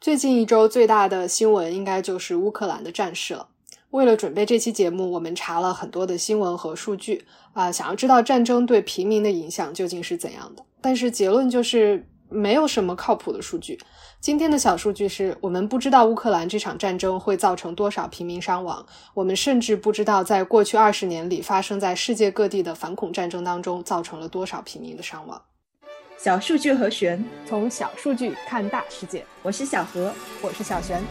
最近一周最大的新闻应该就是乌克兰的战事了。为了准备这期节目，我们查了很多的新闻和数据啊，想要知道战争对平民的影响究竟是怎样的。但是结论就是没有什么靠谱的数据。今天的小数据是我们不知道乌克兰这场战争会造成多少平民伤亡，我们甚至不知道在过去二十年里发生在世界各地的反恐战争当中造成了多少平民的伤亡。小数据和玄，从小数据看大世界。我是小何，我是小璇。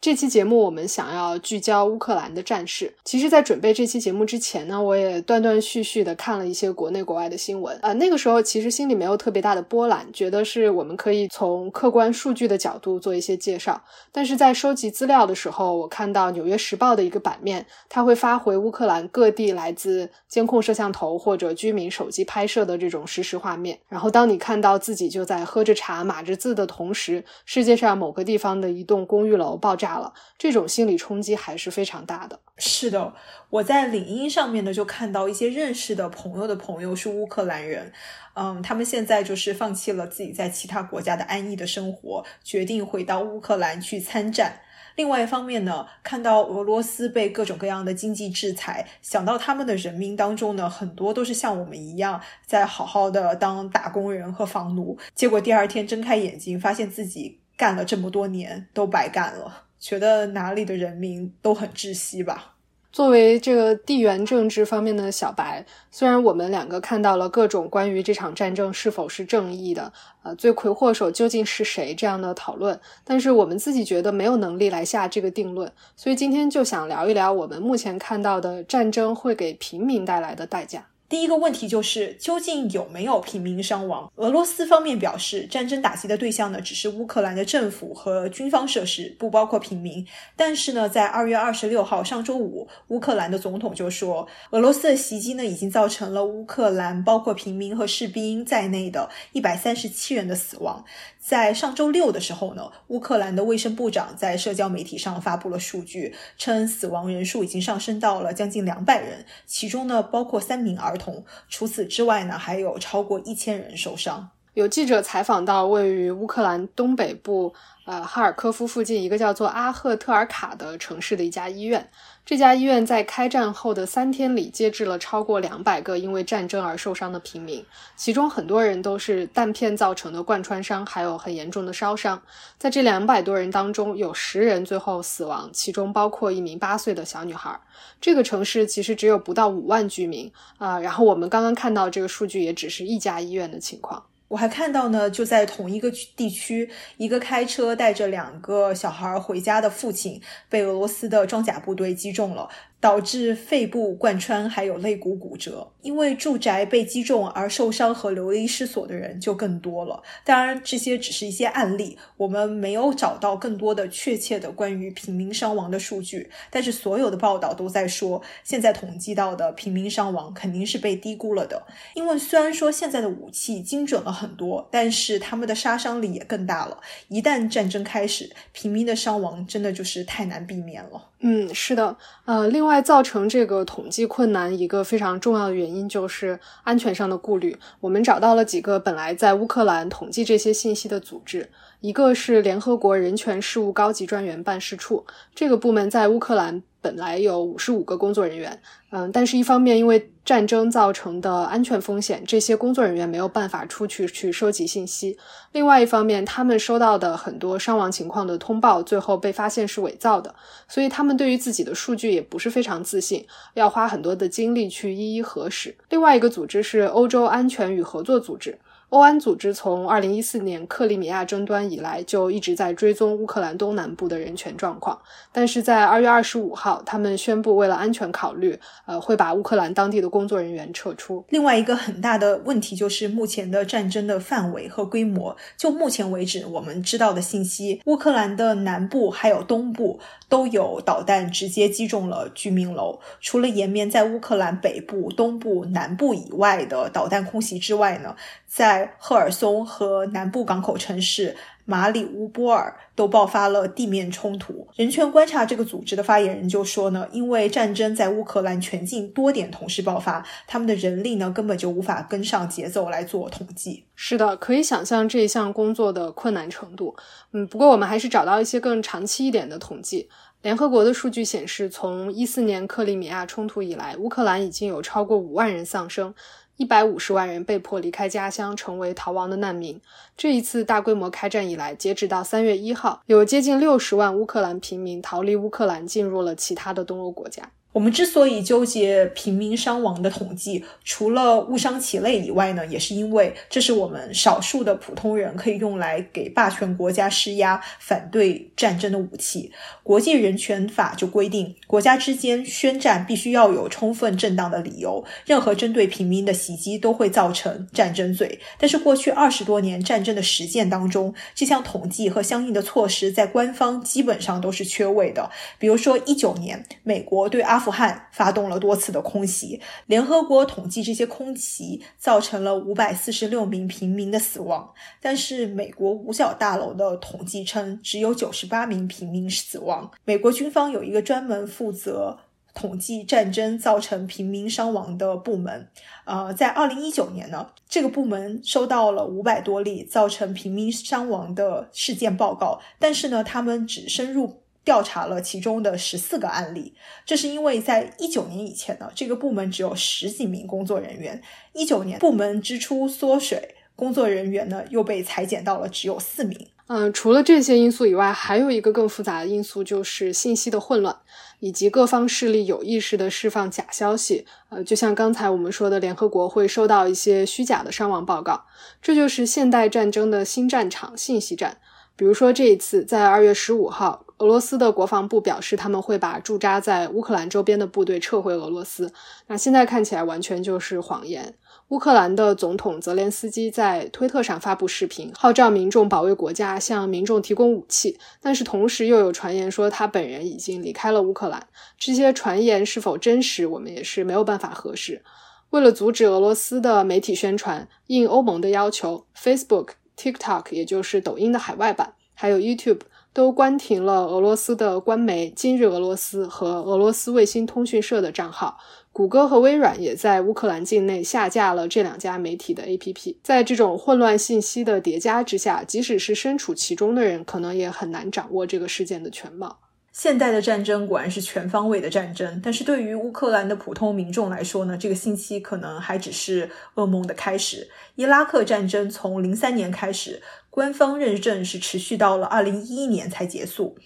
这期节目我们想要聚焦乌克兰的战事。其实，在准备这期节目之前呢，我也断断续续的看了一些国内国外的新闻。呃，那个时候其实心里没有特别大的波澜，觉得是我们可以从客观数据的角度做一些介绍。但是在收集资料的时候，我看到《纽约时报》的一个版面，它会发回乌克兰各地来自监控摄像头或者居民手机拍摄的这种实时画面。然后，当你看到自己就在喝着茶、码着字的同时，世界上某个地方的一栋公寓楼爆炸。了，这种心理冲击还是非常大的。是的，我在领英上面呢，就看到一些认识的朋友的朋友是乌克兰人，嗯，他们现在就是放弃了自己在其他国家的安逸的生活，决定回到乌克兰去参战。另外一方面呢，看到俄罗斯被各种各样的经济制裁，想到他们的人民当中呢，很多都是像我们一样在好好的当打工人和房奴，结果第二天睁开眼睛，发现自己干了这么多年都白干了。觉得哪里的人民都很窒息吧。作为这个地缘政治方面的小白，虽然我们两个看到了各种关于这场战争是否是正义的，呃，罪魁祸首究竟是谁这样的讨论，但是我们自己觉得没有能力来下这个定论。所以今天就想聊一聊我们目前看到的战争会给平民带来的代价。第一个问题就是，究竟有没有平民伤亡？俄罗斯方面表示，战争打击的对象呢，只是乌克兰的政府和军方设施，不包括平民。但是呢，在二月二十六号上周五，乌克兰的总统就说，俄罗斯的袭击呢，已经造成了乌克兰包括平民和士兵在内的一百三十七人的死亡。在上周六的时候呢，乌克兰的卫生部长在社交媒体上发布了数据，称死亡人数已经上升到了将近两百人，其中呢包括三名儿童。除此之外呢，还有超过一千人受伤。有记者采访到位于乌克兰东北部。呃，哈尔科夫附近一个叫做阿赫特尔卡的城市的一家医院，这家医院在开战后的三天里接治了超过两百个因为战争而受伤的平民，其中很多人都是弹片造成的贯穿伤，还有很严重的烧伤。在这两百多人当中，有十人最后死亡，其中包括一名八岁的小女孩。这个城市其实只有不到五万居民啊，然后我们刚刚看到这个数据，也只是一家医院的情况。我还看到呢，就在同一个地区，一个开车带着两个小孩回家的父亲被俄罗斯的装甲部队击中了。导致肺部贯穿，还有肋骨骨折。因为住宅被击中而受伤和流离失所的人就更多了。当然，这些只是一些案例，我们没有找到更多的确切的关于平民伤亡的数据。但是，所有的报道都在说，现在统计到的平民伤亡肯定是被低估了的。因为虽然说现在的武器精准了很多，但是他们的杀伤力也更大了。一旦战争开始，平民的伤亡真的就是太难避免了。嗯，是的，呃，另外造成这个统计困难一个非常重要的原因就是安全上的顾虑。我们找到了几个本来在乌克兰统计这些信息的组织，一个是联合国人权事务高级专员办事处，这个部门在乌克兰。本来有五十五个工作人员，嗯，但是一方面因为战争造成的安全风险，这些工作人员没有办法出去去收集信息；另外一方面，他们收到的很多伤亡情况的通报，最后被发现是伪造的，所以他们对于自己的数据也不是非常自信，要花很多的精力去一一核实。另外一个组织是欧洲安全与合作组织。欧安组织从二零一四年克里米亚争端以来，就一直在追踪乌克兰东南部的人权状况。但是在二月二十五号，他们宣布为了安全考虑，呃，会把乌克兰当地的工作人员撤出。另外一个很大的问题就是目前的战争的范围和规模。就目前为止，我们知道的信息，乌克兰的南部还有东部都有导弹直接击中了居民楼。除了延绵在乌克兰北部、东部、南部以外的导弹空袭之外呢？在赫尔松和南部港口城市。马里乌波尔都爆发了地面冲突。人权观察这个组织的发言人就说呢，因为战争在乌克兰全境多点同时爆发，他们的人力呢根本就无法跟上节奏来做统计。是的，可以想象这一项工作的困难程度。嗯，不过我们还是找到一些更长期一点的统计。联合国的数据显示，从一四年克里米亚冲突以来，乌克兰已经有超过五万人丧生。一百五十万人被迫离开家乡，成为逃亡的难民。这一次大规模开战以来，截止到三月一号，有接近六十万乌克兰平民逃离乌克兰，进入了其他的东欧国家。我们之所以纠结平民伤亡的统计，除了误伤其类以外呢，也是因为这是我们少数的普通人可以用来给霸权国家施压、反对战争的武器。国际人权法就规定，国家之间宣战必须要有充分正当的理由，任何针对平民的袭击都会造成战争罪。但是过去二十多年战争的实践当中，这项统计和相应的措施在官方基本上都是缺位的。比如说一九年，美国对阿阿阿富汗发动了多次的空袭，联合国统计这些空袭造成了五百四十六名平民的死亡，但是美国五角大楼的统计称只有九十八名平民死亡。美国军方有一个专门负责统计战争造成平民伤亡的部门，呃，在二零一九年呢，这个部门收到了五百多例造成平民伤亡的事件报告，但是呢，他们只深入。调查了其中的十四个案例，这是因为在一九年以前呢，这个部门只有十几名工作人员。一九年部门支出缩水，工作人员呢又被裁减到了只有四名。嗯，除了这些因素以外，还有一个更复杂的因素，就是信息的混乱，以及各方势力有意识的释放假消息。呃，就像刚才我们说的，联合国会收到一些虚假的伤亡报告，这就是现代战争的新战场——信息战。比如说这一次，在二月十五号。俄罗斯的国防部表示，他们会把驻扎在乌克兰周边的部队撤回俄罗斯。那现在看起来完全就是谎言。乌克兰的总统泽连斯基在推特上发布视频，号召民众保卫国家，向民众提供武器。但是同时又有传言说他本人已经离开了乌克兰。这些传言是否真实，我们也是没有办法核实。为了阻止俄罗斯的媒体宣传，应欧盟的要求，Facebook、TikTok，也就是抖音的海外版，还有 YouTube。都关停了俄罗斯的官媒今日俄罗斯和俄罗斯卫星通讯社的账号。谷歌和微软也在乌克兰境内下架了这两家媒体的 APP。在这种混乱信息的叠加之下，即使是身处其中的人，可能也很难掌握这个事件的全貌。现代的战争果然是全方位的战争，但是对于乌克兰的普通民众来说呢，这个信息可能还只是噩梦的开始。伊拉克战争从零三年开始。官方认证是持续到了二零一一年才结束。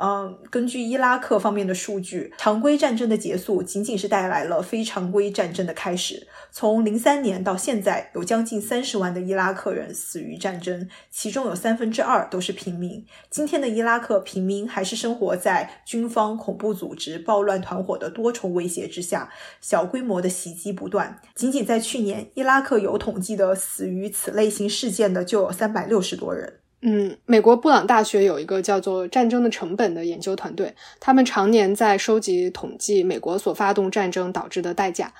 嗯，根据伊拉克方面的数据，常规战争的结束仅仅是带来了非常规战争的开始。从零三年到现在，有将近三十万的伊拉克人死于战争，其中有三分之二都是平民。今天的伊拉克平民还是生活在军方、恐怖组织、暴乱团伙的多重威胁之下，小规模的袭击不断。仅仅在去年，伊拉克有统计的死于此类型事件的就有三百六十多人，嗯，美国布朗大学有一个叫做“战争的成本”的研究团队，他们常年在收集统计美国所发动战争导致的代价。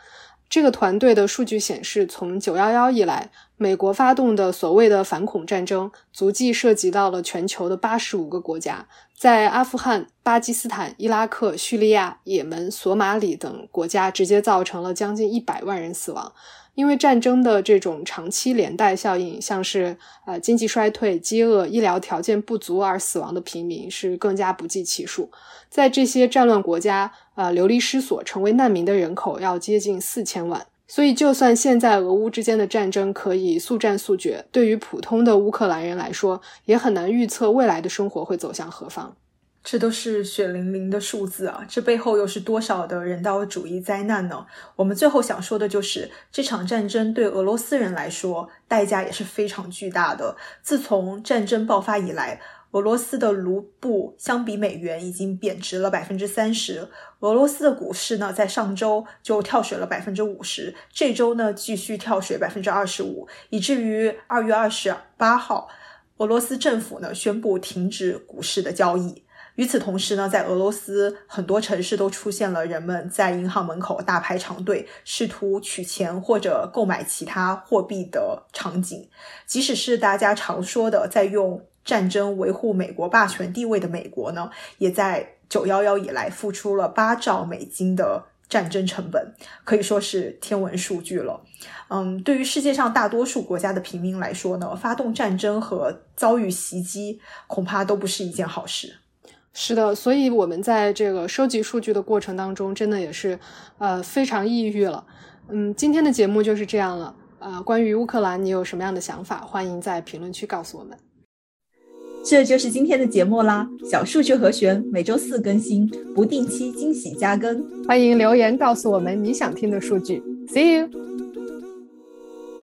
这个团队的数据显示，从九幺幺以来，美国发动的所谓的反恐战争，足迹涉及到了全球的八十五个国家，在阿富汗、巴基斯坦、伊拉克、叙利亚、也门、索马里等国家，直接造成了将近一百万人死亡。因为战争的这种长期连带效应，像是呃经济衰退、饥饿、医疗条件不足而死亡的平民是更加不计其数。在这些战乱国家，呃流离失所、成为难民的人口要接近四千万。所以，就算现在俄乌之间的战争可以速战速决，对于普通的乌克兰人来说，也很难预测未来的生活会走向何方。这都是血淋淋的数字啊！这背后又是多少的人道主义灾难呢？我们最后想说的就是，这场战争对俄罗斯人来说代价也是非常巨大的。自从战争爆发以来，俄罗斯的卢布相比美元已经贬值了百分之三十。俄罗斯的股市呢，在上周就跳水了百分之五十，这周呢继续跳水百分之二十五，以至于二月二十八号，俄罗斯政府呢宣布停止股市的交易。与此同时呢，在俄罗斯很多城市都出现了人们在银行门口大排长队，试图取钱或者购买其他货币的场景。即使是大家常说的在用战争维护美国霸权地位的美国呢，也在九幺幺以来付出了八兆美金的战争成本，可以说是天文数据了。嗯，对于世界上大多数国家的平民来说呢，发动战争和遭遇袭击恐怕都不是一件好事。是的，所以我们在这个收集数据的过程当中，真的也是，呃，非常抑郁了。嗯，今天的节目就是这样了。呃，关于乌克兰，你有什么样的想法？欢迎在评论区告诉我们。这就是今天的节目啦。小数据和弦每周四更新，不定期惊喜加更。欢迎留言告诉我们你想听的数据。See you。